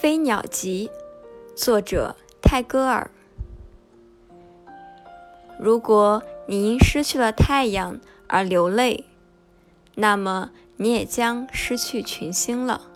飞鸟集作者泰戈尔。如果你因失去了太阳而流泪那么你也将失去群星了。